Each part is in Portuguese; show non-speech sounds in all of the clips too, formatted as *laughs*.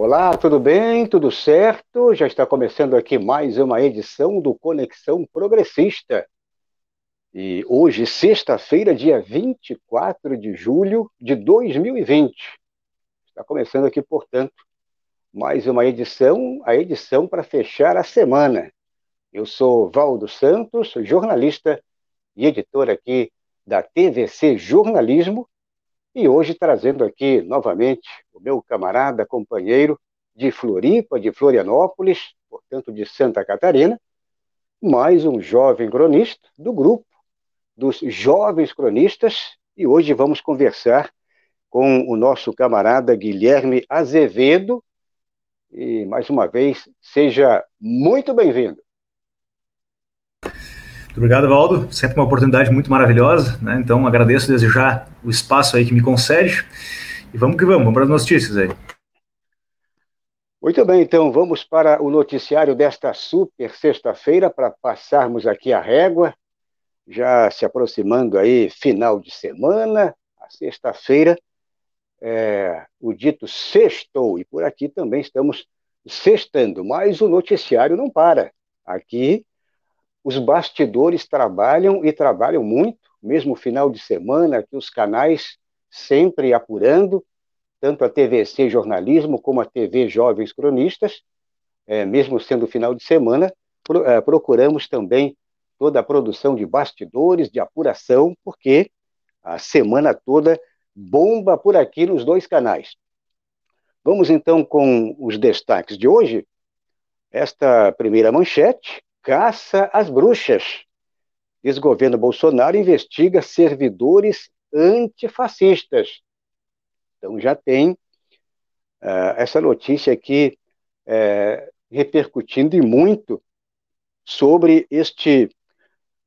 Olá, tudo bem? Tudo certo? Já está começando aqui mais uma edição do Conexão Progressista. E hoje, sexta-feira, dia 24 de julho de 2020. Está começando aqui, portanto, mais uma edição, a edição para fechar a semana. Eu sou Valdo Santos, jornalista e editor aqui da TVC Jornalismo, e hoje trazendo aqui novamente o meu camarada, companheiro de Floripa, de Florianópolis, portanto de Santa Catarina, mais um jovem cronista do grupo dos jovens cronistas, e hoje vamos conversar com o nosso camarada Guilherme Azevedo. E mais uma vez, seja muito bem-vindo. Obrigado, Valdo. Sempre uma oportunidade muito maravilhosa, né? Então agradeço desde já o espaço aí que me concede. E vamos que vamos, vamos para as notícias aí. Muito bem, então vamos para o noticiário desta super sexta-feira para passarmos aqui a régua, já se aproximando aí final de semana, a sexta-feira, é, o dito sextou, e por aqui também estamos sextando, mas o noticiário não para. Aqui os bastidores trabalham e trabalham muito, mesmo final de semana, que os canais sempre apurando, tanto a TVC Jornalismo como a TV Jovens Cronistas, é, mesmo sendo final de semana, pro, é, procuramos também toda a produção de bastidores, de apuração, porque a semana toda bomba por aqui nos dois canais. Vamos então com os destaques de hoje. Esta primeira manchete, caça às bruxas. Ex-governo Bolsonaro investiga servidores antifascistas. Então já tem uh, essa notícia aqui uh, repercutindo e muito sobre este,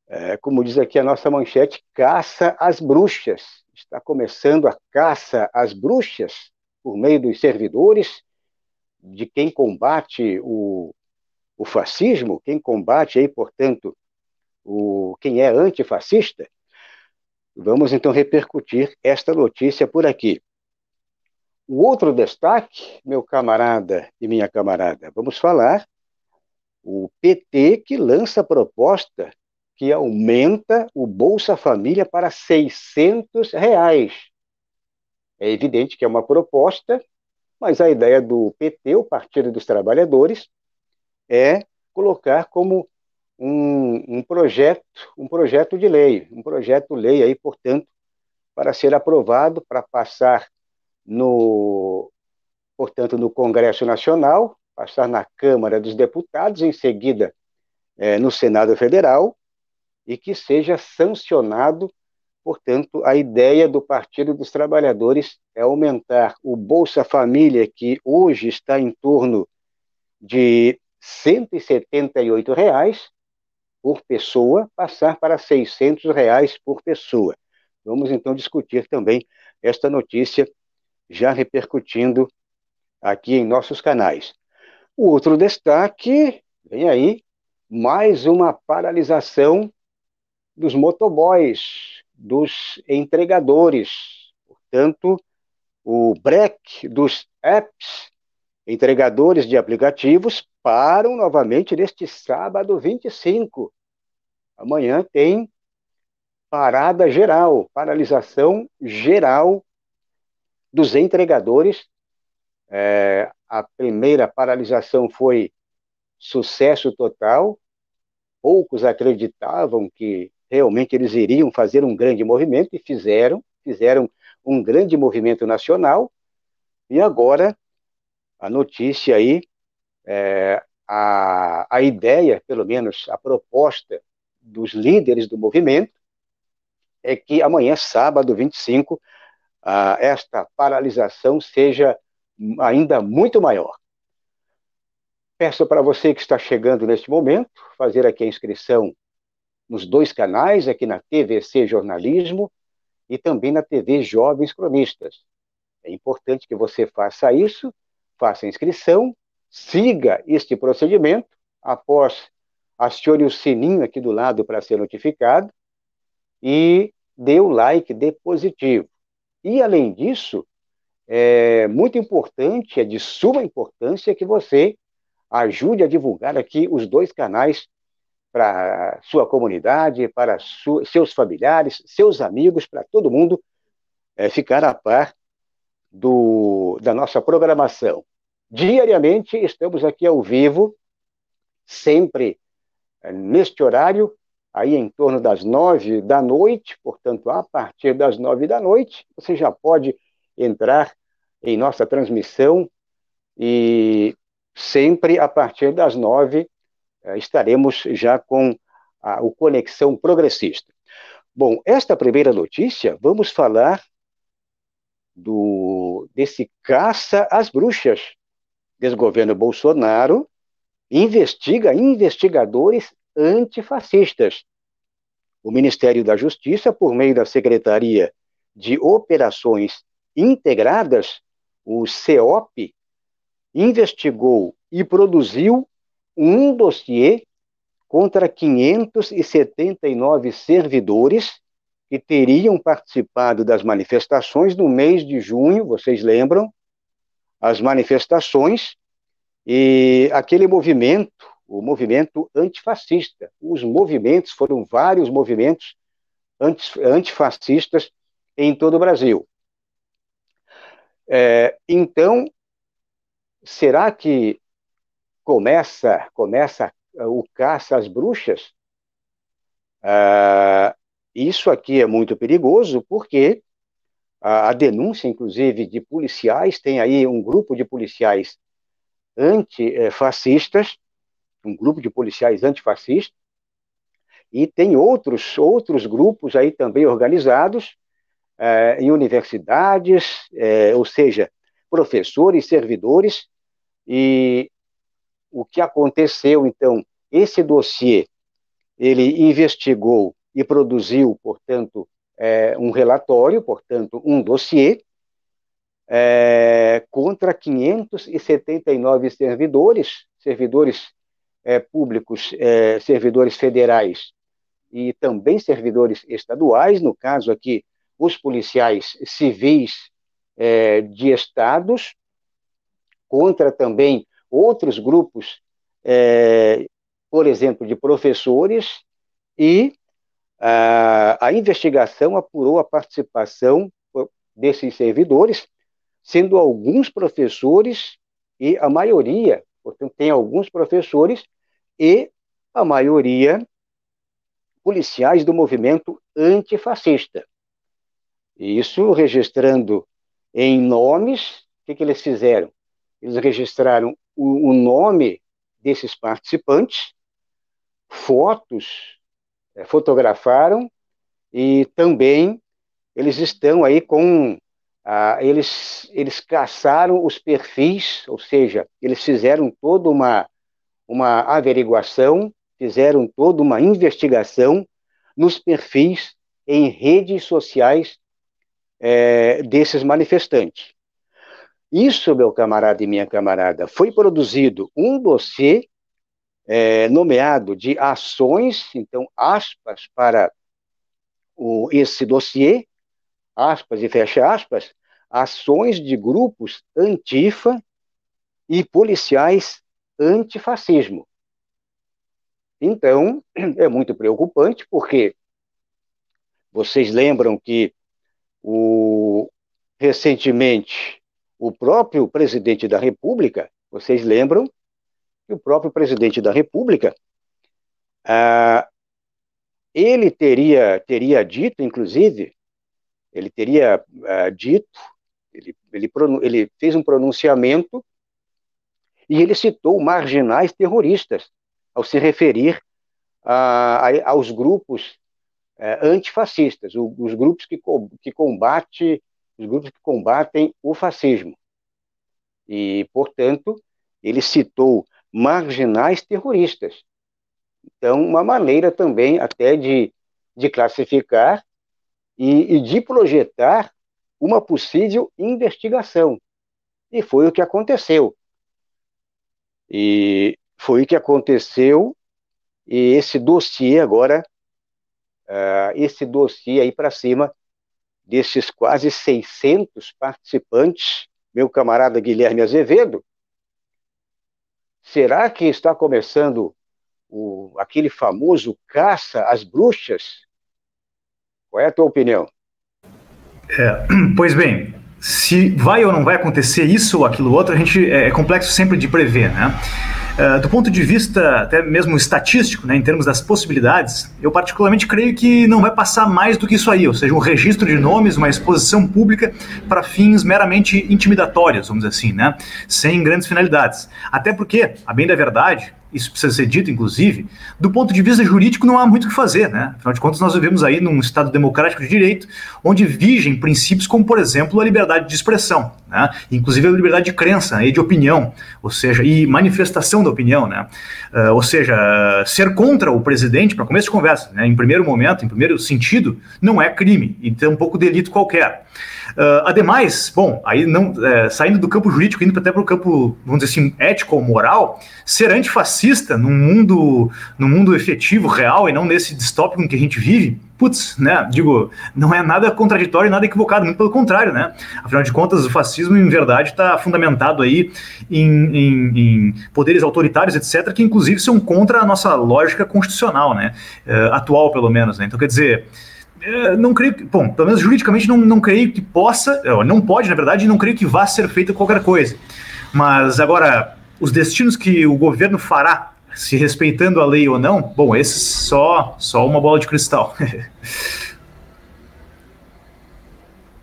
uh, como diz aqui a nossa manchete, caça às bruxas. Está começando a caça às bruxas por meio dos servidores, de quem combate o o fascismo, quem combate aí, portanto, o, quem é antifascista, vamos então repercutir esta notícia por aqui. O outro destaque, meu camarada e minha camarada, vamos falar o PT que lança proposta que aumenta o Bolsa Família para 600 reais. É evidente que é uma proposta, mas a ideia do PT, o Partido dos Trabalhadores, é colocar como um, um, projeto, um projeto de lei, um projeto lei aí, portanto, para ser aprovado, para passar no, portanto, no Congresso Nacional, passar na Câmara dos Deputados, em seguida é, no Senado Federal, e que seja sancionado, portanto, a ideia do Partido dos Trabalhadores é aumentar o Bolsa Família, que hoje está em torno de 178 reais por pessoa passar para 600 reais por pessoa. Vamos então discutir também esta notícia já repercutindo aqui em nossos canais. O outro destaque, vem aí, mais uma paralisação dos motoboys, dos entregadores. Portanto, o break dos apps, entregadores de aplicativos, param novamente neste sábado 25. Amanhã tem parada geral, paralisação geral dos entregadores. É, a primeira paralisação foi sucesso total. Poucos acreditavam que realmente eles iriam fazer um grande movimento e fizeram, fizeram um grande movimento nacional. E agora a notícia aí é, a, a ideia, pelo menos a proposta dos líderes do movimento, é que amanhã, sábado 25, a, esta paralisação seja ainda muito maior. Peço para você que está chegando neste momento, fazer aqui a inscrição nos dois canais, aqui na TVC Jornalismo e também na TV Jovens Cronistas. É importante que você faça isso, faça a inscrição siga este procedimento, após acione o sininho aqui do lado para ser notificado e dê o like, dê positivo. E, além disso, é muito importante, é de suma importância que você ajude a divulgar aqui os dois canais para sua comunidade, para su seus familiares, seus amigos, para todo mundo é, ficar a par do, da nossa programação. Diariamente estamos aqui ao vivo, sempre é, neste horário, aí em torno das nove da noite, portanto, a partir das nove da noite, você já pode entrar em nossa transmissão e sempre a partir das nove eh, estaremos já com a, o Conexão Progressista. Bom, esta primeira notícia, vamos falar do desse caça às bruxas. Desgoverno Bolsonaro investiga investigadores antifascistas. O Ministério da Justiça, por meio da Secretaria de Operações Integradas, o CEOP, investigou e produziu um dossiê contra 579 servidores que teriam participado das manifestações no mês de junho, vocês lembram? As manifestações e aquele movimento, o movimento antifascista. Os movimentos foram vários movimentos antifascistas em todo o Brasil. É, então, será que começa começa o caça às bruxas? Ah, isso aqui é muito perigoso porque a, a, denúncia, inclusive, de policiais, tem aí um grupo de policiais antifascistas, um grupo de policiais antifascistas, e tem outros, outros grupos aí também organizados eh, em universidades, eh, ou seja, professores, servidores, e o que aconteceu, então, esse dossiê, ele investigou e produziu, portanto, é, um relatório, portanto, um dossiê, é, contra 579 servidores, servidores é, públicos, é, servidores federais e também servidores estaduais, no caso aqui, os policiais civis é, de estados, contra também outros grupos, é, por exemplo, de professores, e a, a investigação apurou a participação desses servidores, sendo alguns professores e a maioria, portanto, tem alguns professores e a maioria policiais do movimento antifascista. Isso registrando em nomes, o que, que eles fizeram? Eles registraram o, o nome desses participantes, fotos, fotografaram e também eles estão aí com ah, eles eles caçaram os perfis, ou seja, eles fizeram toda uma uma averiguação, fizeram toda uma investigação nos perfis em redes sociais é, desses manifestantes. Isso, meu camarada e minha camarada, foi produzido um dossiê é, nomeado de ações, então, aspas, para o, esse dossiê, aspas e fecha aspas, ações de grupos antifa e policiais antifascismo. Então, é muito preocupante, porque vocês lembram que o, recentemente o próprio presidente da República, vocês lembram que o próprio presidente da República, ah, ele teria, teria dito, inclusive, ele teria ah, dito, ele, ele, ele fez um pronunciamento e ele citou marginais terroristas ao se referir a, a, aos grupos eh, antifascistas, os grupos que, que combate os grupos que combatem o fascismo. E, portanto, ele citou marginais terroristas. Então, uma maneira também até de, de classificar e, e de projetar uma possível investigação. E foi o que aconteceu. E foi o que aconteceu, e esse dossiê agora, uh, esse dossiê aí para cima desses quase 600 participantes, meu camarada Guilherme Azevedo, será que está começando o, aquele famoso caça às bruxas? Qual é a tua opinião? É, *clears throat* pois bem, se vai ou não vai acontecer isso ou aquilo outro, a gente é, é complexo sempre de prever, né? Uh, do ponto de vista até mesmo estatístico, né, em termos das possibilidades, eu particularmente creio que não vai passar mais do que isso aí, ou seja, um registro de nomes, uma exposição pública para fins meramente intimidatórios, vamos dizer assim, né, sem grandes finalidades. Até porque, a bem da verdade, isso precisa ser dito, inclusive, do ponto de vista jurídico não há muito o que fazer, né? Afinal de contas, nós vivemos aí num Estado democrático de direito, onde vigem princípios como, por exemplo, a liberdade de expressão, né? Inclusive a liberdade de crença e de opinião, ou seja, e manifestação da opinião, né? Uh, ou seja, ser contra o presidente, para começo de conversa, né? em primeiro momento, em primeiro sentido, não é crime, e tem um pouco delito qualquer. Uh, ademais, bom, aí não é, saindo do campo jurídico, indo até para o campo, vamos dizer assim, ético ou moral, ser antifascista num mundo, num mundo efetivo, real, e não nesse distópico em que a gente vive, putz, né, digo, não é nada contraditório, nada equivocado, muito pelo contrário, né? Afinal de contas, o fascismo, em verdade, está fundamentado aí em, em, em, poderes autoritários, etc., que inclusive são contra a nossa lógica constitucional, né? Uh, atual, pelo menos, né? Então, quer dizer não creio que, bom, pelo menos juridicamente não, não creio que possa, não pode, na verdade, não creio que vá ser feita qualquer coisa. Mas agora, os destinos que o governo fará, se respeitando a lei ou não, bom, esse só, só uma bola de cristal. *laughs*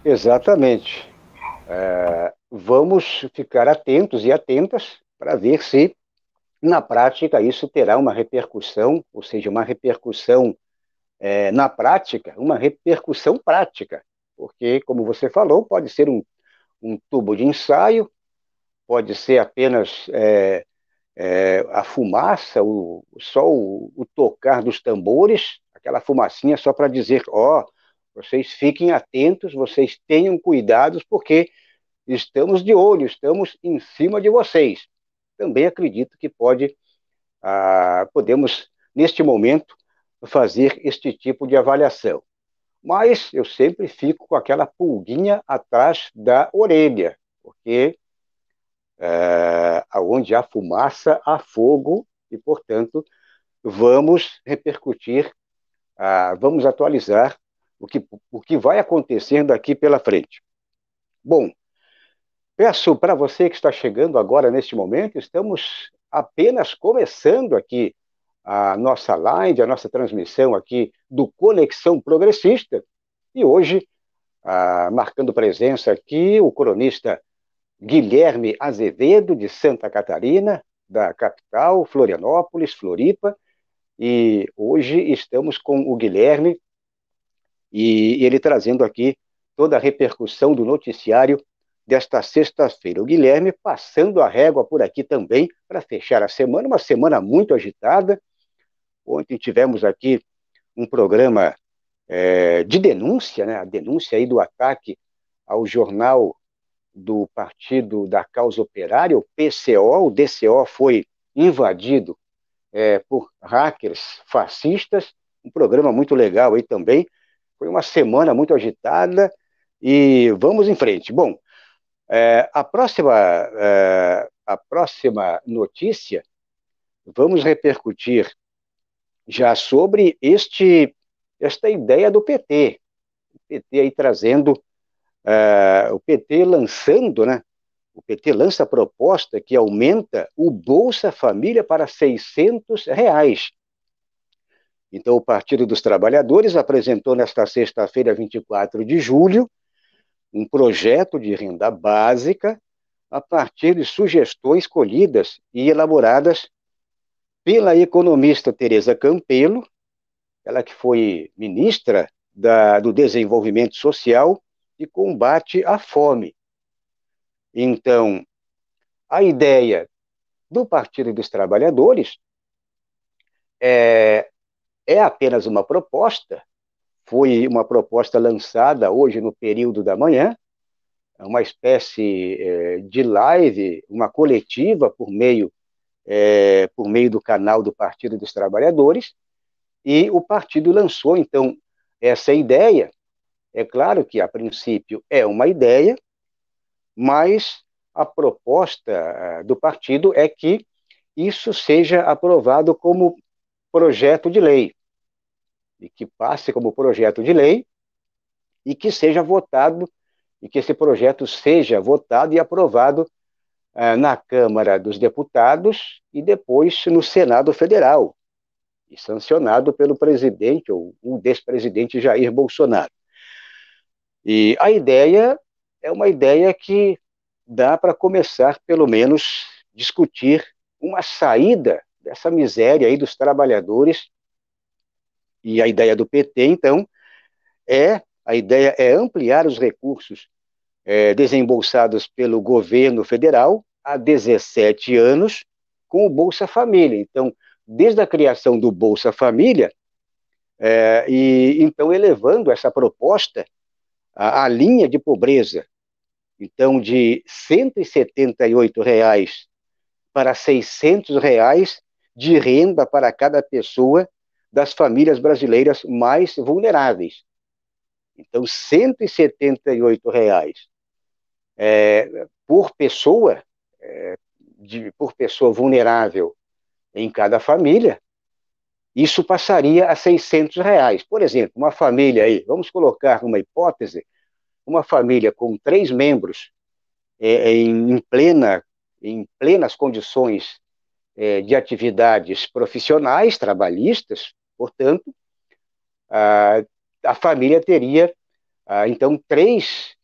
Exatamente. É, vamos ficar atentos e atentas para ver se, na prática, isso terá uma repercussão, ou seja, uma repercussão é, na prática, uma repercussão prática, porque, como você falou, pode ser um, um tubo de ensaio, pode ser apenas é, é, a fumaça, o, só o, o, tocar dos tambores, aquela fumacinha só para dizer, ó, oh, vocês fiquem atentos, vocês tenham cuidados, porque estamos de olho, estamos em cima de vocês. Também acredito que pode, ah, podemos, neste momento, fazer este tipo de avaliação. Mas eu sempre fico com aquela pulguinha atrás da orelha, porque é, onde há fumaça, há fogo, e, portanto, vamos repercutir, vamos atualizar o que, o que vai acontecer daqui pela frente. Bom, peço para você que está chegando agora neste momento, estamos apenas começando aqui a nossa live, a nossa transmissão aqui do Conexão Progressista. E hoje, ah, marcando presença aqui, o cronista Guilherme Azevedo, de Santa Catarina, da capital, Florianópolis, Floripa. E hoje estamos com o Guilherme e ele trazendo aqui toda a repercussão do noticiário desta sexta-feira. O Guilherme passando a régua por aqui também para fechar a semana, uma semana muito agitada, Ontem tivemos aqui um programa é, de denúncia, né, a denúncia aí do ataque ao jornal do Partido da Causa Operária, o PCO, o DCO foi invadido é, por hackers fascistas, um programa muito legal aí também, foi uma semana muito agitada e vamos em frente. Bom, é, a, próxima, é, a próxima notícia, vamos repercutir já sobre este esta ideia do PT. O PT aí trazendo, uh, o PT lançando, né? O PT lança a proposta que aumenta o Bolsa Família para 600 reais. Então, o Partido dos Trabalhadores apresentou nesta sexta-feira, 24 de julho, um projeto de renda básica a partir de sugestões colhidas e elaboradas pela economista Teresa Campelo, ela que foi ministra da, do Desenvolvimento Social e Combate à Fome. Então, a ideia do Partido dos Trabalhadores é, é apenas uma proposta, foi uma proposta lançada hoje no período da manhã, uma espécie é, de live, uma coletiva por meio é, por meio do canal do Partido dos Trabalhadores, e o partido lançou, então, essa ideia. É claro que, a princípio, é uma ideia, mas a proposta eh, do partido é que isso seja aprovado como projeto de lei, e que passe como projeto de lei, e que seja votado, e que esse projeto seja votado e aprovado na Câmara dos Deputados e depois no Senado Federal, e sancionado pelo presidente ou o despresidente Jair Bolsonaro. E a ideia é uma ideia que dá para começar, pelo menos, discutir uma saída dessa miséria aí dos trabalhadores. E a ideia do PT, então, é a ideia é ampliar os recursos é, desembolsados pelo governo federal há 17 anos com o Bolsa Família. Então, desde a criação do Bolsa Família, é, e então elevando essa proposta à, à linha de pobreza, então de 178 reais para 600 reais de renda para cada pessoa das famílias brasileiras mais vulneráveis. Então, 178 reais é, por pessoa, é, de, por pessoa vulnerável em cada família, isso passaria a 600 reais. Por exemplo, uma família aí, vamos colocar uma hipótese, uma família com três membros é, em, plena em plenas condições é, de atividades profissionais, trabalhistas, portanto, a, a família teria, a, então, três,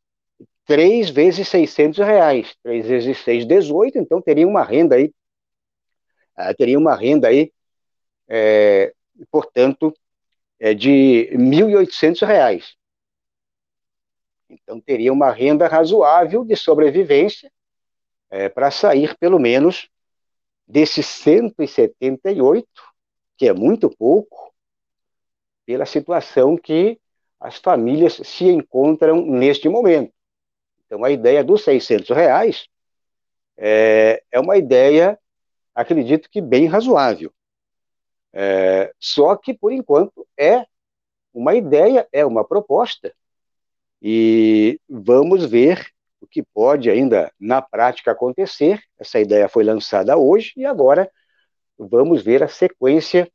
três vezes 600 reais, três vezes seis, 18, então teria uma renda aí, a, teria uma renda aí, é, portanto, é de 1.800 reais. Então, teria uma renda razoável de sobrevivência é, para sair, pelo menos, desses 178, que é muito pouco, pela situação que as famílias se encontram neste momento. Então, a ideia dos 600 reais é, é uma ideia, acredito que bem razoável. É, só que, por enquanto, é uma ideia, é uma proposta. E vamos ver o que pode ainda na prática acontecer. Essa ideia foi lançada hoje e agora vamos ver a sequência.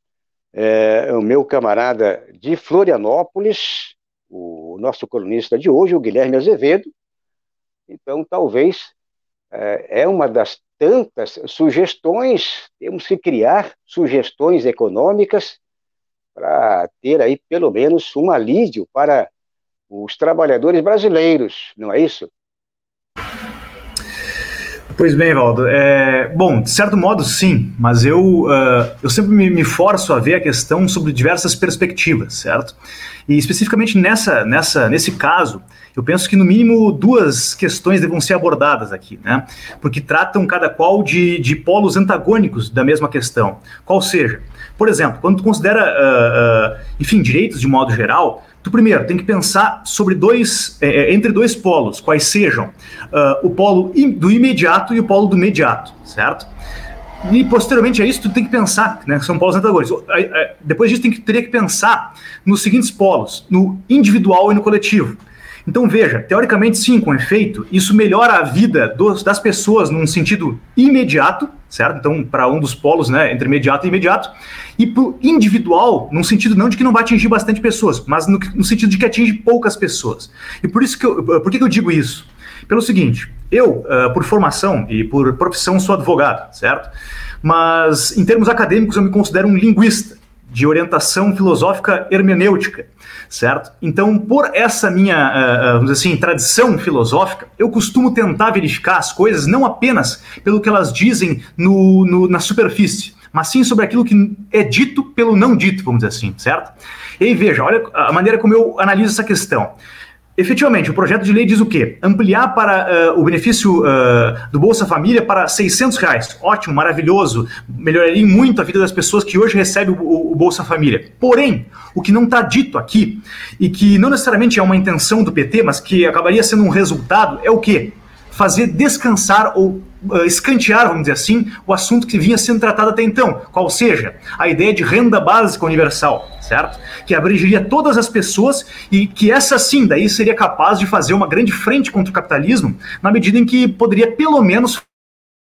É, o meu camarada de Florianópolis, o nosso colunista de hoje, o Guilherme Azevedo. Então, talvez é, é uma das tantas sugestões, temos que criar sugestões econômicas para ter aí pelo menos um alívio para os trabalhadores brasileiros, não é isso? Pois bem, Valdo. É, bom, de certo modo, sim, mas eu, uh, eu sempre me, me, forço a ver a questão sobre diversas perspectivas, certo? E especificamente nessa, nessa, nesse caso, eu penso que no mínimo duas questões devam ser abordadas aqui, né? Porque tratam cada qual de, de polos antagônicos da mesma questão. Qual seja, por exemplo, quando tu considera, uh, uh, enfim, direitos de modo geral, Tu primeiro tem que pensar sobre dois, é, é entre dois polos, quais sejam uh, o polo do imediato e o polo do imediato, certo? E posteriormente a isso, tu tem que pensar, né, são polos antagônicos. Depois disso, tem que, teria que pensar nos seguintes polos, no individual e no coletivo. Então veja, teoricamente sim, com efeito, isso melhora a vida dos, das pessoas num sentido imediato, certo? Então, para um dos polos, né, entre imediato e imediato, e para o individual, num sentido não de que não vai atingir bastante pessoas, mas no, no, sentido de que atinge poucas pessoas. E por isso que eu, por que eu digo isso? Pelo seguinte, eu, uh, por formação e por profissão, sou advogado, certo? Mas em termos acadêmicos, eu me considero um linguista de orientação filosófica hermenêutica certo? Então, por essa minha, uh, vamos dizer assim, tradição filosófica, eu costumo tentar verificar as coisas não apenas pelo que elas dizem no, no, na superfície, mas sim sobre aquilo que é dito pelo não dito, vamos dizer assim, certo? E aí, veja, olha a maneira como eu analiso essa questão. Efetivamente, o projeto de lei diz o quê? Ampliar para uh, o benefício uh, do Bolsa Família para 600 reais. Ótimo, maravilhoso, melhoraria muito a vida das pessoas que hoje recebem o, o Bolsa Família. Porém, o que não está dito aqui, e que não necessariamente é uma intenção do PT, mas que acabaria sendo um resultado, é o quê? Fazer descansar ou uh, escantear, vamos dizer assim, o assunto que vinha sendo tratado até então, qual seja a ideia de renda básica universal, certo? Que abrangeria todas as pessoas e que essa sim daí seria capaz de fazer uma grande frente contra o capitalismo, na medida em que poderia pelo menos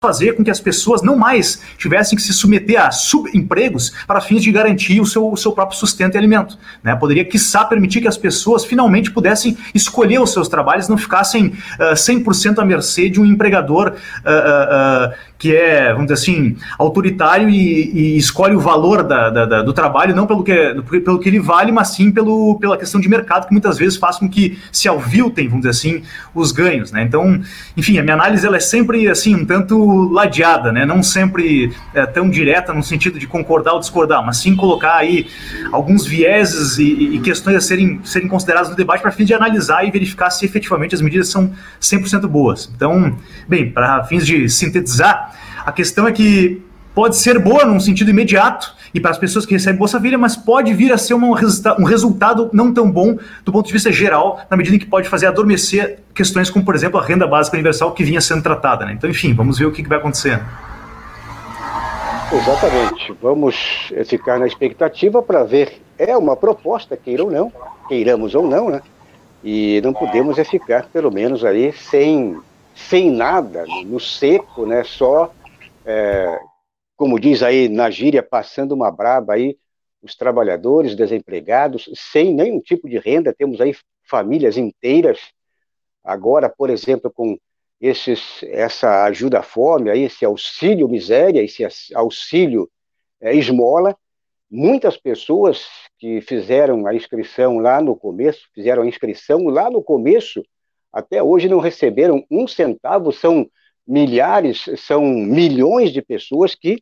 fazer com que as pessoas não mais tivessem que se submeter a subempregos para fins de garantir o seu, o seu próprio sustento e alimento. Né? Poderia, quiçá, permitir que as pessoas finalmente pudessem escolher os seus trabalhos, não ficassem uh, 100% à mercê de um empregador uh, uh, que é, vamos dizer assim, autoritário e, e escolhe o valor da, da, da, do trabalho não pelo que, pelo que ele vale, mas sim pelo, pela questão de mercado, que muitas vezes faz com que se alviltem, vamos dizer assim, os ganhos. Né? Então, enfim, a minha análise ela é sempre assim, um tanto ladeada, né? não sempre é, tão direta no sentido de concordar ou discordar, mas sim colocar aí alguns vieses e, e questões a serem, serem consideradas no debate para fim de analisar e verificar se efetivamente as medidas são 100% boas. Então, bem, para fins de sintetizar, a questão é que pode ser boa num sentido imediato e para as pessoas que recebem Bolsa Família, mas pode vir a ser um resultado não tão bom do ponto de vista geral, na medida em que pode fazer adormecer questões como, por exemplo, a renda básica universal que vinha sendo tratada. Né? Então, enfim, vamos ver o que, que vai acontecer. Exatamente. Vamos eh, ficar na expectativa para ver. É uma proposta, queira ou não, queiramos ou não, né? E não podemos é ficar, pelo menos, aí sem sem nada, no seco, né? Só, é, como diz aí na gíria, passando uma braba aí, os trabalhadores desempregados, sem nenhum tipo de renda, temos aí famílias inteiras, agora, por exemplo, com esses, essa ajuda à fome, aí, esse auxílio miséria, esse auxílio é, esmola, muitas pessoas que fizeram a inscrição lá no começo, fizeram a inscrição lá no começo, até hoje não receberam um centavo, são milhares, são milhões de pessoas que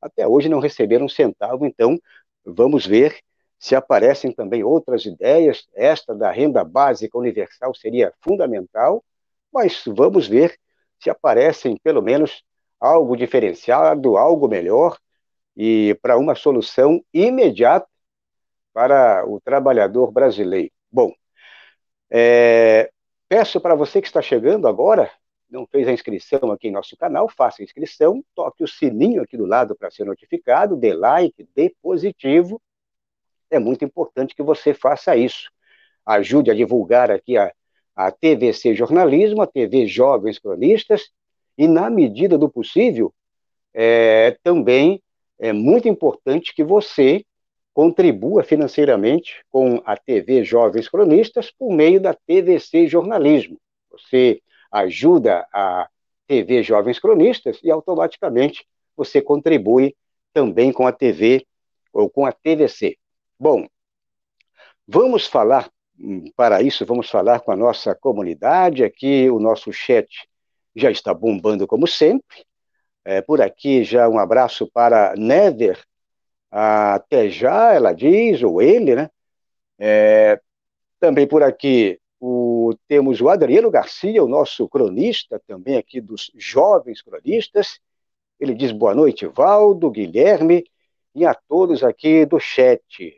até hoje não receberam um centavo, então vamos ver se aparecem também outras ideias, esta da renda básica universal seria fundamental, mas vamos ver se aparecem pelo menos algo diferenciado, algo melhor e para uma solução imediata para o trabalhador brasileiro. Bom, é, Peço para você que está chegando agora, não fez a inscrição aqui em nosso canal, faça a inscrição, toque o sininho aqui do lado para ser notificado, dê like, dê positivo. É muito importante que você faça isso. Ajude a divulgar aqui a, a TVC Jornalismo, a TV Jovens Cronistas, e na medida do possível, é, também é muito importante que você contribua financeiramente com a TV Jovens Cronistas por meio da TVC Jornalismo. Você ajuda a TV Jovens Cronistas e automaticamente você contribui também com a TV ou com a TVC. Bom, vamos falar hum, para isso, vamos falar com a nossa comunidade aqui, o nosso chat já está bombando como sempre. É, por aqui já um abraço para Never até já, ela diz, ou ele, né? É, também por aqui o, temos o Adriano Garcia, o nosso cronista, também aqui dos jovens cronistas. Ele diz boa noite, Valdo, Guilherme e a todos aqui do chat.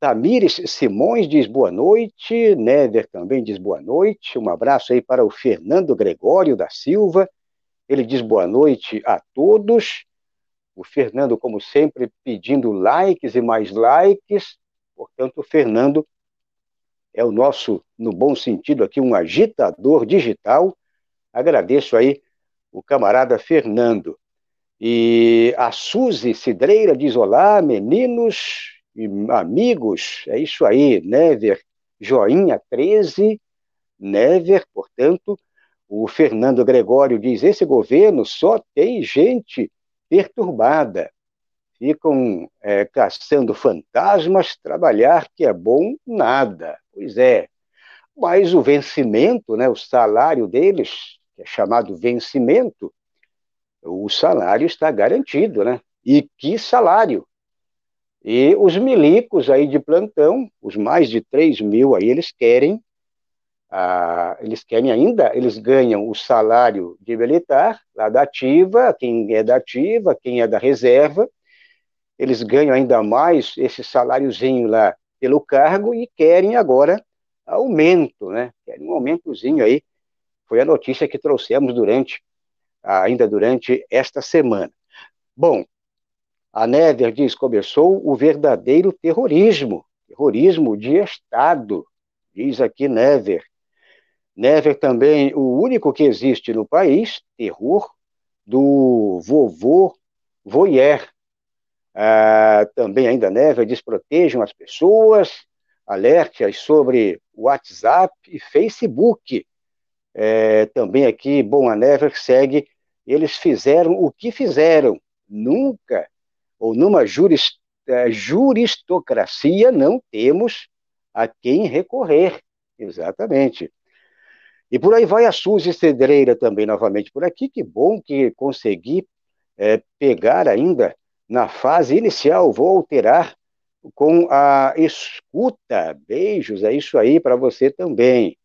Tamires Simões diz boa noite, Never também diz boa noite. Um abraço aí para o Fernando Gregório da Silva. Ele diz boa noite a todos. O Fernando, como sempre, pedindo likes e mais likes. Portanto, o Fernando é o nosso, no bom sentido aqui, um agitador digital. Agradeço aí o camarada Fernando. E a Suzy Cidreira diz: Olá, meninos e amigos. É isso aí, Never, joinha 13, Never, portanto. O Fernando Gregório diz: esse governo só tem gente perturbada. Ficam é, caçando fantasmas, trabalhar que é bom, nada. Pois é. Mas o vencimento, né, o salário deles, que é chamado vencimento, o salário está garantido, né? E que salário? E os milicos aí de plantão, os mais de 3 mil aí, eles querem ah, eles querem ainda, eles ganham o salário de militar, lá da ativa, quem é da ativa, quem é da reserva, eles ganham ainda mais esse saláriozinho lá pelo cargo e querem agora aumento, né? Querem um aumentozinho aí Foi a notícia que trouxemos durante, ainda durante esta semana. Bom, a Never diz começou o verdadeiro terrorismo, terrorismo de Estado, diz aqui Never. Never também, o único que existe no país, terror, do vovô voyeur. Ah, também ainda Never diz protejam as pessoas, alerte sobre WhatsApp e Facebook. É, também aqui, bom, a Never segue, eles fizeram o que fizeram, nunca, ou numa juris, é, juristocracia, não temos a quem recorrer. Exatamente. E por aí vai a Suzy Cedreira também, novamente por aqui. Que bom que consegui é, pegar ainda na fase inicial. Vou alterar com a escuta. Beijos, é isso aí para você também.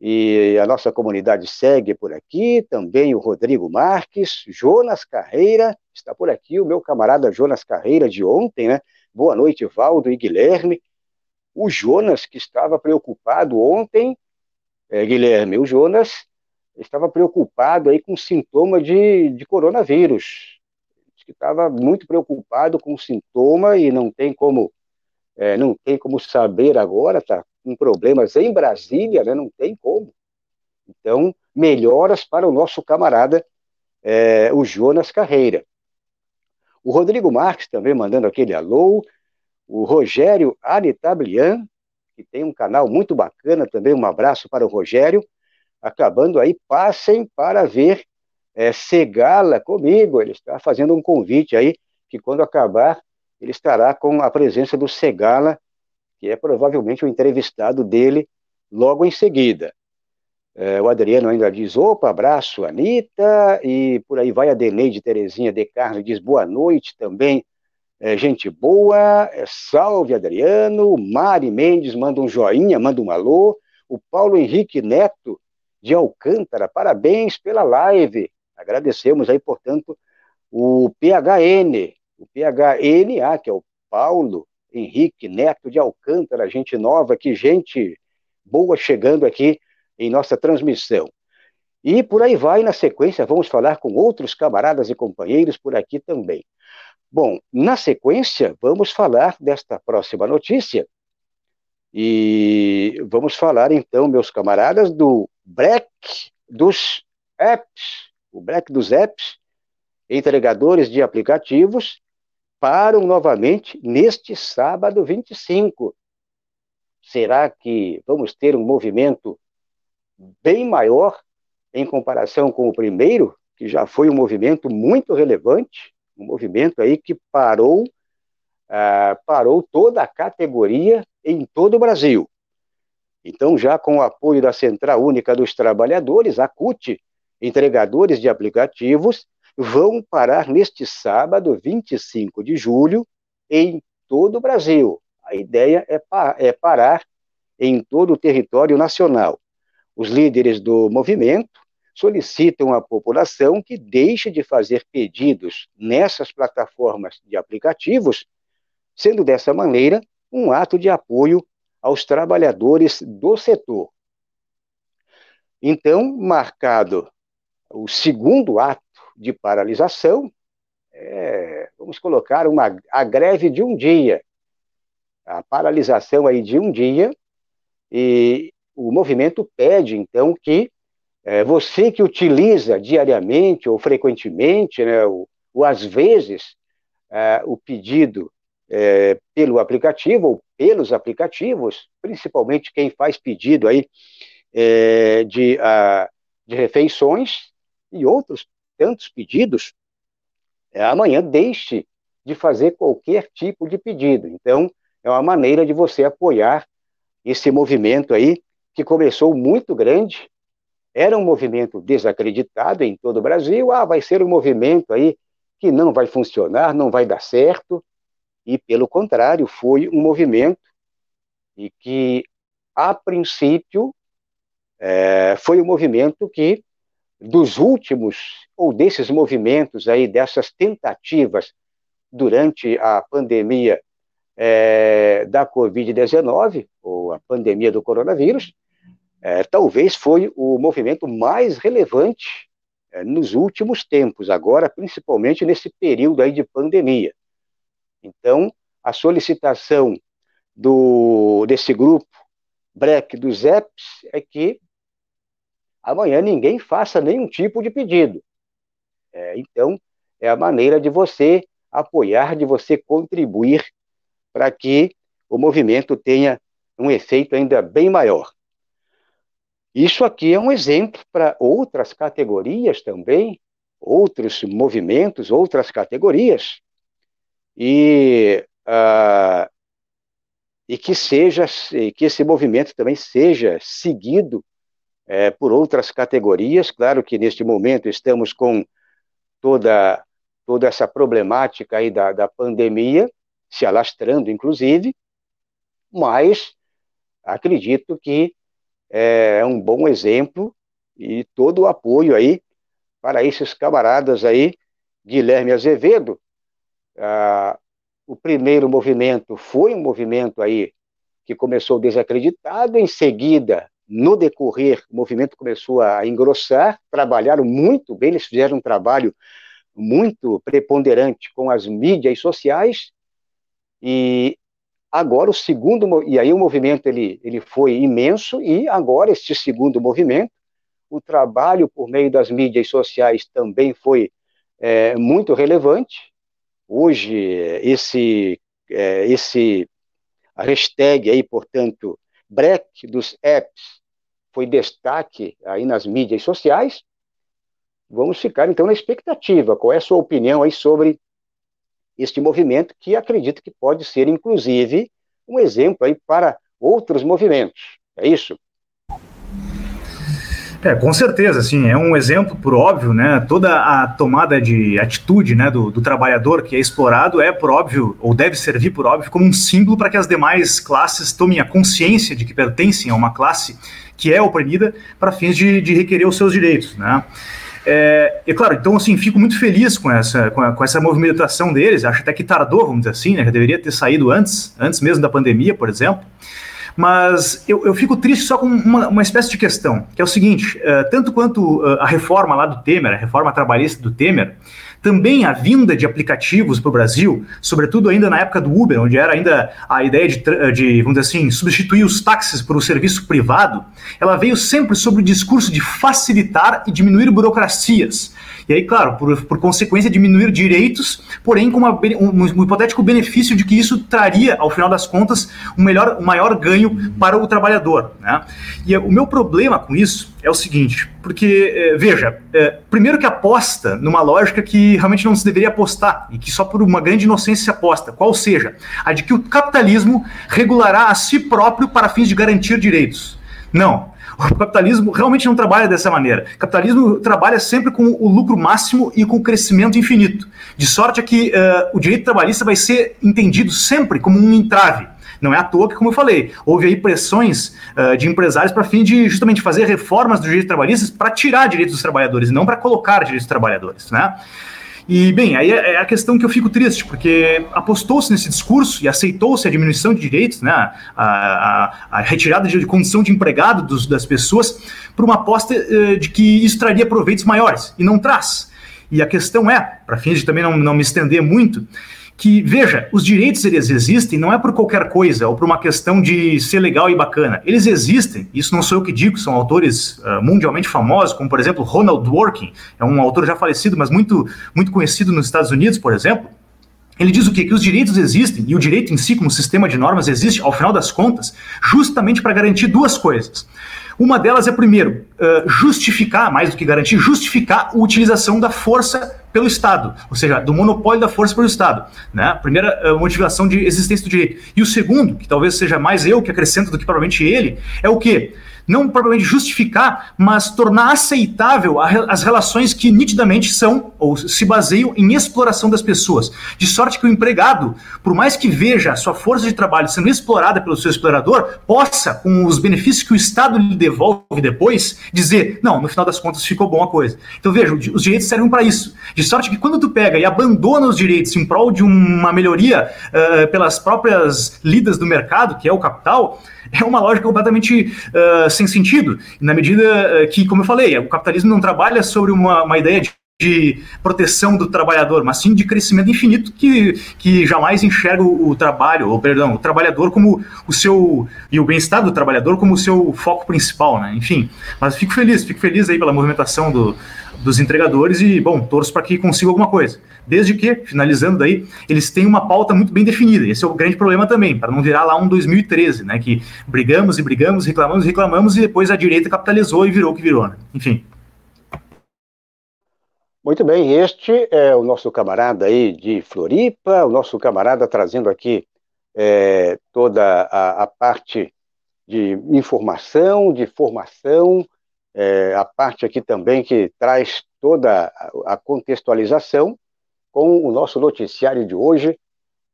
E a nossa comunidade segue por aqui, também o Rodrigo Marques, Jonas Carreira, está por aqui, o meu camarada Jonas Carreira de ontem, né? Boa noite, Valdo e Guilherme. O Jonas, que estava preocupado ontem, é, Guilherme, o Jonas estava preocupado aí com sintoma de, de coronavírus. Que estava muito preocupado com o sintoma e não tem como é, não tem como saber agora, está com problemas em Brasília, né? não tem como. Então, melhoras para o nosso camarada, é, o Jonas Carreira. O Rodrigo Marques também mandando aquele alô, o Rogério Aritablian, que tem um canal muito bacana também, um abraço para o Rogério, acabando aí, passem para ver é, Segala comigo, ele está fazendo um convite aí, que quando acabar, ele estará com a presença do Segala que é provavelmente o entrevistado dele logo em seguida. É, o Adriano ainda diz, opa, abraço, Anitta, e por aí vai a Deneide Terezinha de Carlos, diz boa noite também, é, gente boa, é, salve Adriano, Mari Mendes manda um joinha, manda um alô, o Paulo Henrique Neto de Alcântara, parabéns pela live, agradecemos aí, portanto, o PHN, o PHNA, que é o Paulo Henrique Neto de Alcântara, gente nova que gente boa chegando aqui em nossa transmissão. E por aí vai, na sequência, vamos falar com outros camaradas e companheiros por aqui também. Bom, na sequência, vamos falar desta próxima notícia. E vamos falar então, meus camaradas, do break dos apps, o break dos apps, entregadores de aplicativos param novamente neste sábado 25. Será que vamos ter um movimento bem maior em comparação com o primeiro, que já foi um movimento muito relevante, um movimento aí que parou, uh, parou toda a categoria em todo o Brasil. Então, já com o apoio da Central Única dos Trabalhadores, a CUT, entregadores de aplicativos, vão parar neste sábado, 25 de julho, em todo o Brasil. A ideia é, pa é parar em todo o território nacional. Os líderes do movimento solicitam à população que deixe de fazer pedidos nessas plataformas de aplicativos, sendo dessa maneira um ato de apoio aos trabalhadores do setor. Então, marcado o segundo ato de paralisação, é, vamos colocar uma, a greve de um dia, a paralisação aí de um dia, e o movimento pede, então, que é, você que utiliza diariamente ou frequentemente, né, ou, ou às vezes, é, o pedido é, pelo aplicativo ou pelos aplicativos, principalmente quem faz pedido aí é, de, a, ah, de refeições e outros tantos pedidos, é, amanhã deixe de fazer qualquer tipo de pedido. Então, é uma maneira de você apoiar esse movimento aí, que começou muito grande, era um movimento desacreditado em todo o Brasil, ah, vai ser um movimento aí que não vai funcionar, não vai dar certo, e pelo contrário, foi um movimento e que, a princípio, é, foi um movimento que dos últimos, ou desses movimentos aí, dessas tentativas durante a pandemia é, da Covid-19, ou a pandemia do coronavírus, é, talvez foi o movimento mais relevante é, nos últimos tempos, agora principalmente nesse período aí de pandemia. Então, a solicitação do, desse grupo break dos EPs é que amanhã ninguém faça nenhum tipo de pedido. É, então, é a maneira de você apoiar, de você contribuir para que o movimento tenha um efeito ainda bem maior. Isso aqui é um exemplo para outras categorias também, outros movimentos, outras categorias, e, uh, e que seja, que esse movimento também seja seguido é, por outras categorias. Claro que neste momento estamos com toda toda essa problemática aí da, da pandemia se alastrando, inclusive, mas acredito que é um bom exemplo e todo o apoio aí para esses camaradas aí, Guilherme Azevedo. Ah, o primeiro movimento foi um movimento aí que começou desacreditado, em seguida, no decorrer, o movimento começou a engrossar, trabalharam muito bem, eles fizeram um trabalho muito preponderante com as mídias sociais, e agora o segundo, e aí o movimento ele, ele foi imenso, e agora este segundo movimento, o trabalho por meio das mídias sociais também foi é, muito relevante. Hoje, esse, é, esse hashtag aí, portanto, break dos apps foi destaque aí nas mídias sociais. Vamos ficar então na expectativa. Qual é a sua opinião aí sobre este movimento que acredito que pode ser, inclusive, um exemplo aí para outros movimentos. É isso? É, com certeza, assim, é um exemplo, por óbvio, né? Toda a tomada de atitude né, do, do trabalhador que é explorado é, por óbvio, ou deve servir, por óbvio, como um símbolo para que as demais classes tomem a consciência de que pertencem a uma classe que é oprimida para fins de, de requerer os seus direitos, né? É, e claro, então assim, fico muito feliz com essa, com, a, com, essa movimentação deles, acho até que tardou, vamos dizer assim, né? Já deveria ter saído antes, antes mesmo da pandemia, por exemplo. Mas eu, eu fico triste só com uma, uma espécie de questão, que é o seguinte: uh, tanto quanto uh, a reforma lá do Temer, a reforma trabalhista do Temer, também a vinda de aplicativos para o Brasil, sobretudo ainda na época do Uber, onde era ainda a ideia de, de, vamos dizer assim, substituir os táxis por um serviço privado, ela veio sempre sobre o discurso de facilitar e diminuir burocracias. E aí, claro, por, por consequência, diminuir direitos, porém com uma, um, um, hipotético benefício de que isso traria, ao final das contas, um, melhor, um maior ganho para o trabalhador. Né? E o meu problema com isso é o seguinte, porque, é, veja, é, primeiro que aposta numa lógica que realmente não se deveria apostar, e que só por uma grande inocência se aposta, qual seja, a de que o capitalismo regulará a si próprio para fins de garantir direitos. Não. O capitalismo realmente não trabalha dessa maneira. O capitalismo trabalha sempre com o lucro máximo e com o crescimento infinito. De sorte é que uh, o direito trabalhista vai ser entendido sempre como um entrave. Não é à toa que, como eu falei, houve aí pressões uh, de empresários para fim de justamente fazer reformas do direito trabalhista para tirar direitos dos trabalhadores, não para colocar direitos dos trabalhadores. Né? E, bem, aí é, é a questão que eu fico triste, porque apostou-se nesse discurso e aceitou-se a diminuição de direitos, né, a, a, a retirada de, condição de empregado dos, das pessoas, por uma aposta uh, de que isso traria proveitos maiores, e não traz. E a questão é, para fins de também não, não me estender muito, que, veja, os direitos eles existem não é por qualquer coisa ou por uma questão de ser legal e bacana. Eles existem, isso não sou eu que digo, são autores uh, mundialmente famosos, como por exemplo Ronald Dworkin, é um autor já falecido, mas muito, muito conhecido nos Estados Unidos, por exemplo. Ele diz o quê? Que os direitos existem, e o direito em si, como sistema de normas, existe, ao final das contas, justamente para garantir duas coisas. Uma delas é, primeiro, uh, justificar, mais do que garantir, justificar a utilização da força pelo Estado, ou seja, do monopólio da força pelo Estado. Né? A primeira uh, motivação de existência do direito. E o segundo, que talvez seja mais eu que acrescento do que provavelmente ele, é o quê? Não propriamente justificar, mas tornar aceitável as relações que nitidamente são ou se baseiam em exploração das pessoas. De sorte que o empregado, por mais que veja a sua força de trabalho sendo explorada pelo seu explorador, possa, com os benefícios que o Estado lhe devolve depois, dizer: não, no final das contas ficou bom a coisa. Então veja, os direitos servem para isso. De sorte que quando tu pega e abandona os direitos em prol de uma melhoria uh, pelas próprias lidas do mercado, que é o capital, é uma lógica completamente uh, sem sentido, na medida eh, que, como eu falei, o capitalismo não trabalha sobre uma, uma ideia de de proteção do trabalhador, mas sim de crescimento infinito que, que jamais enxerga o, o trabalho, ou perdão, o trabalhador como o seu e o bem-estar do trabalhador como o seu foco principal, né? Enfim, mas fico feliz, fico feliz aí pela movimentação do, dos entregadores e, bom, torço para que consigam alguma coisa. Desde que, finalizando daí, eles têm uma pauta muito bem definida. Esse é o grande problema também, para não virar lá um 2013, né? Que brigamos e brigamos, reclamamos e reclamamos e depois a direita capitalizou e virou o que virou, né? Enfim. Muito bem, este é o nosso camarada aí de Floripa, o nosso camarada trazendo aqui é, toda a, a, parte de informação, de formação, é, a parte aqui também que traz toda a, contextualização com o nosso noticiário de hoje,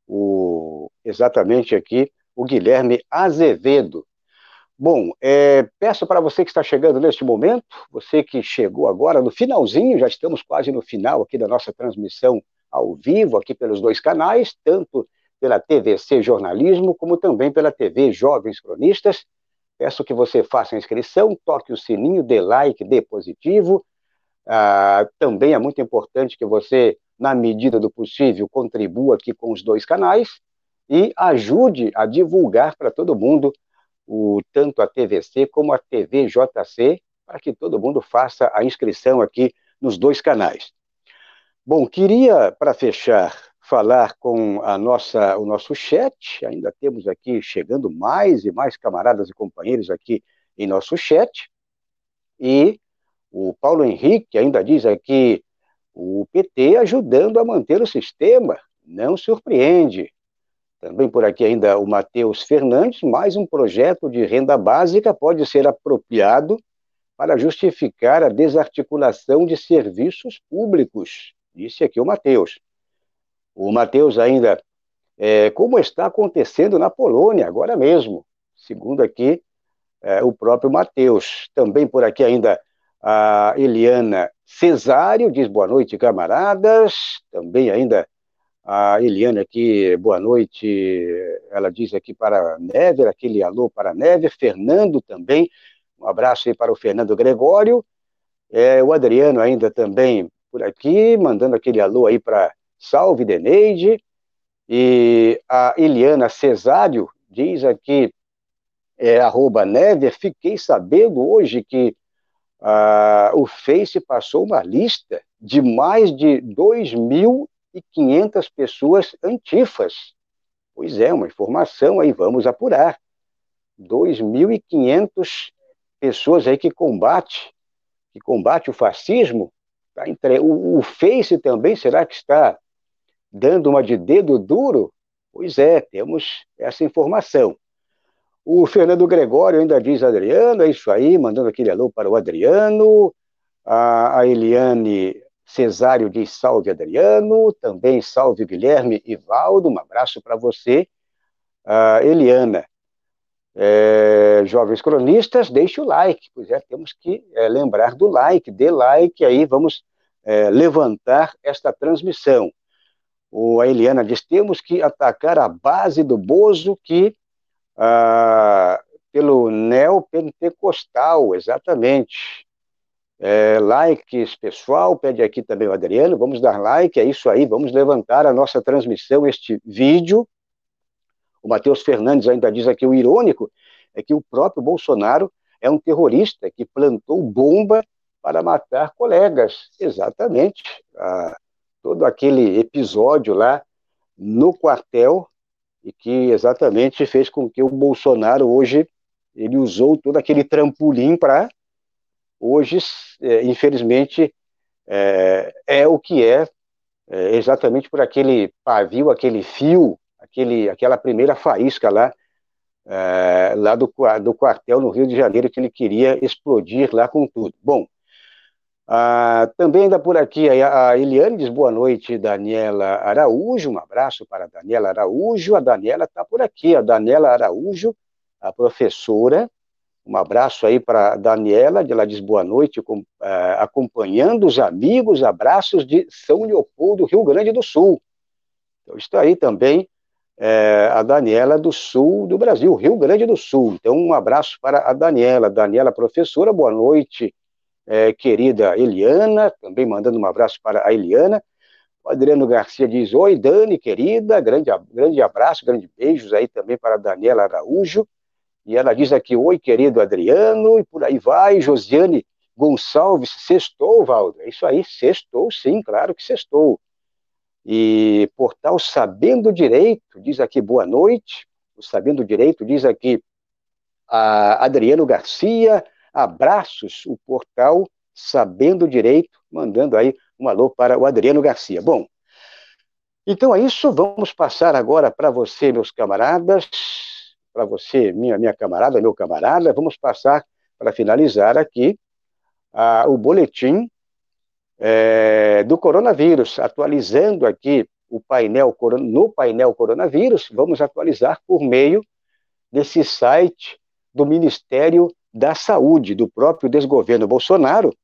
o, exatamente aqui, o Guilherme Azevedo. Bom, é, peço para você que está chegando neste momento, você que chegou agora no finalzinho, já estamos quase no final aqui da nossa transmissão ao vivo, aqui pelos dois canais, tanto pela TVC Jornalismo, como também pela TV Jovens Cronistas. Peço que você faça a inscrição, toque o sininho, dê like, dê positivo. Ah, também é muito importante que você, na medida do possível, contribua aqui com os dois canais e ajude a divulgar para todo mundo o, tanto a TVC como a TVJC, para que todo mundo faça a inscrição aqui nos dois canais. Bom, queria, para fechar, falar com a nossa, o nosso chat. Ainda temos aqui chegando mais e mais camaradas e companheiros aqui em nosso chat. E o Paulo Henrique ainda diz aqui: o PT ajudando a manter o sistema, não surpreende. Também por aqui ainda o Matheus Fernandes, mais um projeto de renda básica pode ser apropriado para justificar a desarticulação de serviços públicos. Disse aqui o Matheus. O Matheus ainda, é, como está acontecendo na Polônia, agora mesmo, segundo aqui é, o próprio Matheus. Também por aqui ainda a Eliana Cesário diz boa noite, camaradas. Também ainda a Eliane aqui, boa noite. Ela diz aqui para a Neve, aquele alô para a Neve. Fernando também, um abraço aí para o Fernando Gregório. É, o Adriano ainda também por aqui, mandando aquele alô aí para Salve Deneide. E a Eliana Cesário diz aqui, é, arroba Neve, fiquei sabendo hoje que ah, o Face passou uma lista de mais de 2 mil 2.500 pessoas antifas. Pois é, uma informação aí, vamos apurar. 2.500 pessoas aí que combate, que combate o fascismo. Tá entre... o, o Face também, será que está dando uma de dedo duro? Pois é, temos essa informação. O Fernando Gregório ainda diz Adriano, é isso aí, mandando aquele alô para o Adriano. A, a Eliane Cesário diz salve Adriano, também salve Guilherme e Valdo, um abraço para você. Uh, Eliana, é, jovens cronistas, deixe o like, pois é, temos que é, lembrar do like, dê like, aí vamos é, levantar esta transmissão. O, a Eliana diz, temos que atacar a base do Bozo que, ah, pelo neopentecostal, exatamente, é, likes, pessoal, pede aqui também o Adriano, vamos dar like, é isso aí, vamos levantar a nossa transmissão, este vídeo. O Matheus Fernandes ainda diz aqui, o irônico é que o próprio Bolsonaro é um terrorista que plantou bomba para matar colegas. Exatamente. Ah, todo aquele episódio lá no quartel e que exatamente fez com que o Bolsonaro hoje ele usou todo aquele trampolim para hoje, é, infelizmente, é, é, o que é, é, exatamente por aquele pavio, aquele fio, aquele, aquela primeira faísca lá, é, lá do, do quartel no Rio de Janeiro, que ele queria explodir lá com tudo. Bom, ah, também ainda por aqui a Eliane diz boa noite, Daniela Araújo, um abraço para a Daniela Araújo, a Daniela está por aqui, a Daniela Araújo, a professora, um abraço aí para Daniela, ela diz boa noite, com, uh, acompanhando os amigos, abraços de São Leopoldo, Rio Grande do Sul. Então, está aí também é, a Daniela do sul do Brasil, Rio Grande do Sul. Então, um abraço para a Daniela. Daniela, professora, boa noite, é, querida Eliana, também mandando um abraço para a Eliana. O Adriano Garcia diz: Oi, Dani, querida, grande, grande abraço, grande beijos aí também para a Daniela Araújo. E ela diz aqui: Oi, querido Adriano, e por aí vai. Josiane Gonçalves, sextou, Valdo. É isso aí, sextou, sim, claro que sextou. E portal Sabendo Direito diz aqui boa noite. O Sabendo Direito diz aqui Adriano Garcia, abraços, o portal Sabendo Direito, mandando aí um alô para o Adriano Garcia. Bom, então é isso, vamos passar agora para você, meus camaradas, para você, minha, minha camarada, meu camarada, vamos passar para finalizar aqui o boletim é, do coronavírus, atualizando aqui o painel no painel coronavírus, vamos atualizar por meio desse site do Ministério da Saúde, do próprio desgoverno Bolsonaro.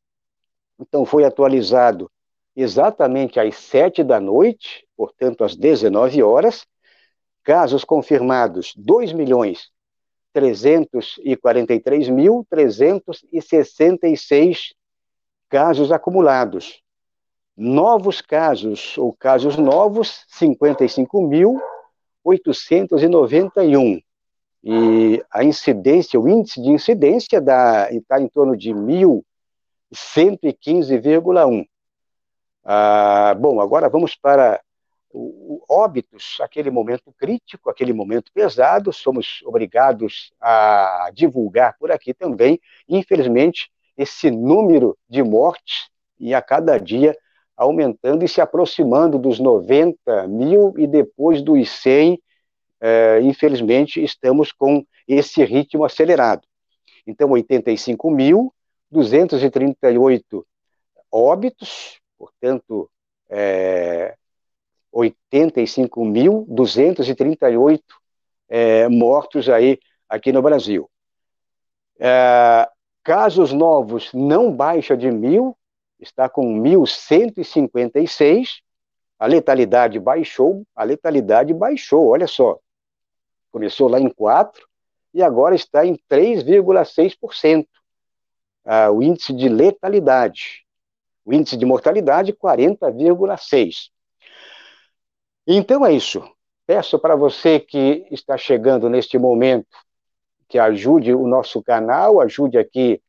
Então, foi atualizado exatamente às sete da noite, portanto, às 19 horas. Casos confirmados: 2 milhões 343.366 casos acumulados. Novos casos, ou casos novos, 55.891. E a incidência, o índice de incidência está em torno de 1.115,1. Ah, bom, agora vamos para o, o óbitos, aquele momento crítico, aquele momento pesado, somos obrigados a divulgar por aqui também. Infelizmente, esse número de mortes e a cada dia aumentando e se aproximando dos 90 mil e depois dos 100, é, infelizmente, estamos com esse ritmo acelerado. Então, 85.238 óbitos, portanto, é, 85.238 é, mortos aí aqui no Brasil. É, Casos novos não baixa de mil, está com 1.156. A letalidade baixou, a letalidade baixou, olha só. Começou lá em 4 e agora está em 3,6%. Ah, o índice de letalidade. O índice de mortalidade, 40,6%. Então é isso. Peço para você que está chegando neste momento que ajude o nosso canal, ajude aqui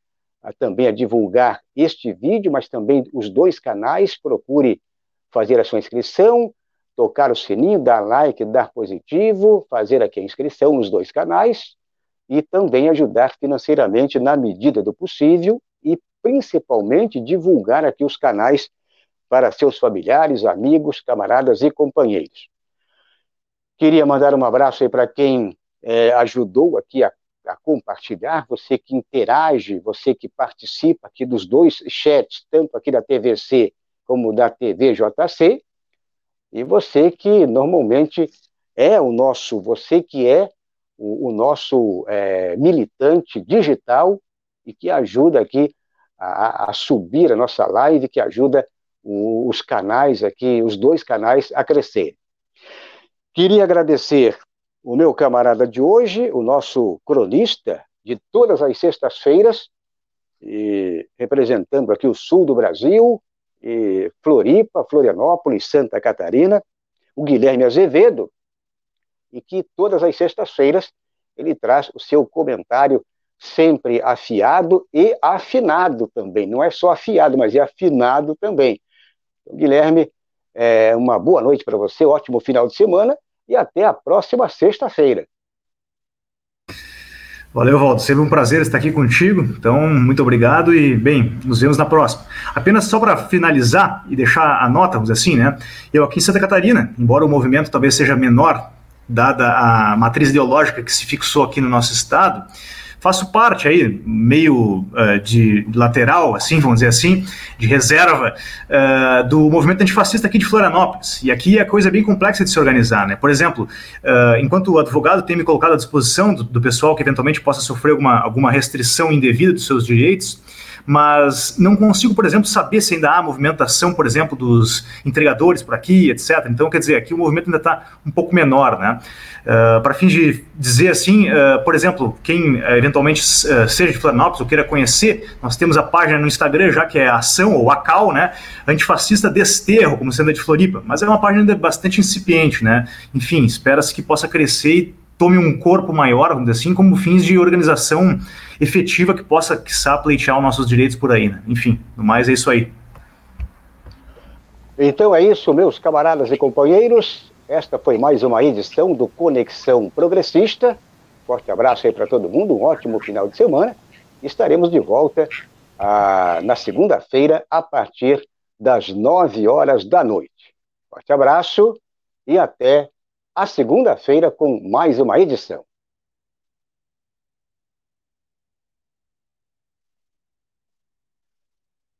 a, também a divulgar este vídeo, mas também os dois canais. Procure fazer a sua inscrição, tocar o sininho, dar like, dar positivo, fazer aqui a inscrição nos dois canais e também ajudar financeiramente na medida do possível e principalmente divulgar aqui os canais para seus familiares, amigos, camaradas e companheiros. Queria mandar um abraço aí para quem é, ajudou aqui a a compartilhar, você que interage, você que participa aqui dos dois chats, tanto aqui da TVC como da TVJC, e você que normalmente é o nosso, você que é o, o nosso é, militante digital e que ajuda aqui a, a, subir a nossa live, que ajuda os canais aqui, os dois canais a crescer. Queria agradecer o meu camarada de hoje, o nosso cronista de todas as sextas-feiras, representando aqui o sul do Brasil, Floripa, Florianópolis, Santa Catarina, o Guilherme Azevedo, e que todas as sextas-feiras ele traz o seu comentário sempre afiado e afinado também. Não é só afiado, mas é afinado também. Então, Guilherme, é, uma boa noite para você, ótimo final de semana e até a próxima sexta-feira. Valeu, Valdo. Sempre um prazer estar aqui contigo. Então, muito obrigado e, bem, nos vemos na próxima. Apenas só para finalizar e deixar a nota, vamos dizer assim, né? Eu aqui em Santa Catarina, embora o movimento talvez seja menor, dada a matriz ideológica que se fixou aqui no nosso estado, faço parte aí, meio uh, de lateral, assim, vamos dizer assim, de reserva, uh, do movimento antifascista aqui de Florianópolis. E aqui a coisa é bem complexa de se organizar, né? Por exemplo, uh, enquanto o advogado tem me colocado à disposição do, do pessoal que eventualmente possa sofrer alguma, alguma restrição indevida dos seus direitos, mas não consigo, por exemplo, saber se ainda há movimentação, por exemplo, dos entregadores por aqui, etc. Então, quer dizer, aqui o movimento ainda está um pouco menor, né? Uh, para fim de dizer assim, uh, por exemplo, quem uh, eventualmente seja de Florianópolis ou queira conhecer, nós temos a página no Instagram já que é Ação ou ACAL, né? Antifascista Desterro, como sendo de Floripa, mas é uma página ainda bastante incipiente, né? Enfim, espera-se que possa crescer e tome um corpo maior, vamos dizer assim, como fins de organização efetiva que possa, quiçá, pleitear os nossos direitos por aí. Né? Enfim, no mais é isso aí. Então é isso, meus camaradas e companheiros. Esta foi mais uma edição do Conexão Progressista. Forte abraço aí para todo mundo, um ótimo final de semana. Estaremos de volta ah, na segunda-feira, a partir das nove horas da noite. Forte abraço e até a segunda-feira com mais uma edição.